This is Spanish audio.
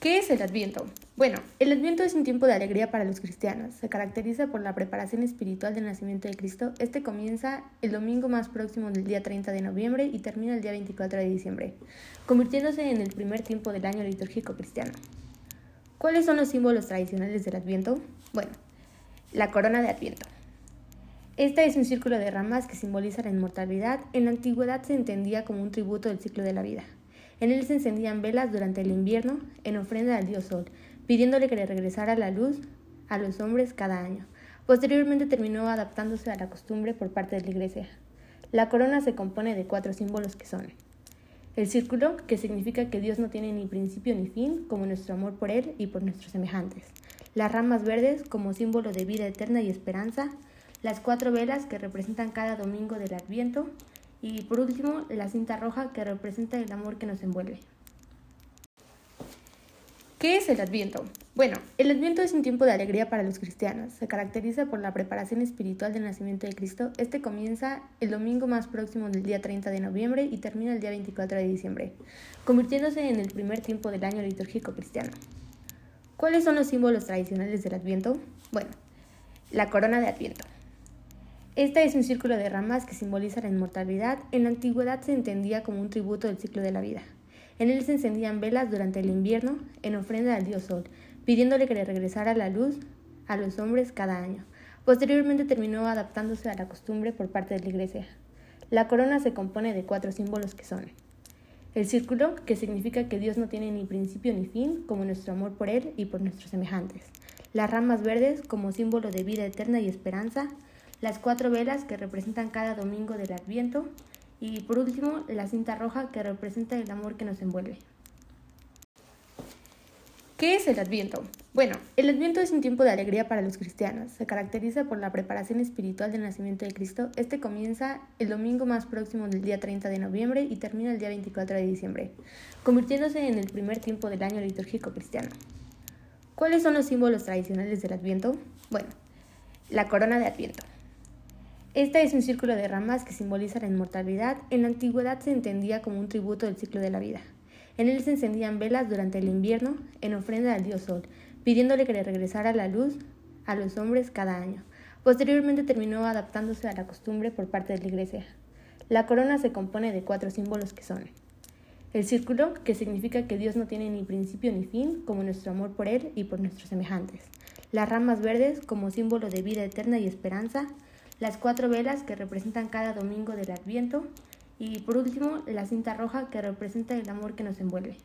¿Qué es el Adviento? Bueno, el Adviento es un tiempo de alegría para los cristianos. Se caracteriza por la preparación espiritual del nacimiento de Cristo. Este comienza el domingo más próximo del día 30 de noviembre y termina el día 24 de diciembre, convirtiéndose en el primer tiempo del año litúrgico cristiano. ¿Cuáles son los símbolos tradicionales del Adviento? Bueno, la corona de Adviento. Esta es un círculo de ramas que simboliza la inmortalidad. En la antigüedad se entendía como un tributo del ciclo de la vida. En él se encendían velas durante el invierno en ofrenda al dios Sol, pidiéndole que le regresara la luz a los hombres cada año. Posteriormente terminó adaptándose a la costumbre por parte de la Iglesia. La corona se compone de cuatro símbolos que son el círculo, que significa que Dios no tiene ni principio ni fin, como nuestro amor por Él y por nuestros semejantes. Las ramas verdes, como símbolo de vida eterna y esperanza. Las cuatro velas, que representan cada domingo del Adviento. Y por último, la cinta roja que representa el amor que nos envuelve. ¿Qué es el Adviento? Bueno, el Adviento es un tiempo de alegría para los cristianos. Se caracteriza por la preparación espiritual del nacimiento de Cristo. Este comienza el domingo más próximo del día 30 de noviembre y termina el día 24 de diciembre, convirtiéndose en el primer tiempo del año litúrgico cristiano. ¿Cuáles son los símbolos tradicionales del Adviento? Bueno, la corona de Adviento. Esta es un círculo de ramas que simboliza la inmortalidad. En la antigüedad se entendía como un tributo del ciclo de la vida. En él se encendían velas durante el invierno en ofrenda al dios Sol, pidiéndole que le regresara la luz a los hombres cada año. Posteriormente terminó adaptándose a la costumbre por parte de la Iglesia. La corona se compone de cuatro símbolos que son el círculo, que significa que Dios no tiene ni principio ni fin, como nuestro amor por Él y por nuestros semejantes. Las ramas verdes, como símbolo de vida eterna y esperanza las cuatro velas que representan cada domingo del Adviento y por último la cinta roja que representa el amor que nos envuelve. ¿Qué es el Adviento? Bueno, el Adviento es un tiempo de alegría para los cristianos. Se caracteriza por la preparación espiritual del nacimiento de Cristo. Este comienza el domingo más próximo del día 30 de noviembre y termina el día 24 de diciembre, convirtiéndose en el primer tiempo del año litúrgico cristiano. ¿Cuáles son los símbolos tradicionales del Adviento? Bueno, la corona de Adviento. Esta es un círculo de ramas que simboliza la inmortalidad. En la antigüedad se entendía como un tributo del ciclo de la vida. En él se encendían velas durante el invierno en ofrenda al dios Sol, pidiéndole que le regresara la luz a los hombres cada año. Posteriormente terminó adaptándose a la costumbre por parte de la Iglesia. La corona se compone de cuatro símbolos que son el círculo, que significa que Dios no tiene ni principio ni fin, como nuestro amor por Él y por nuestros semejantes. Las ramas verdes, como símbolo de vida eterna y esperanza las cuatro velas que representan cada domingo del Adviento y por último la cinta roja que representa el amor que nos envuelve.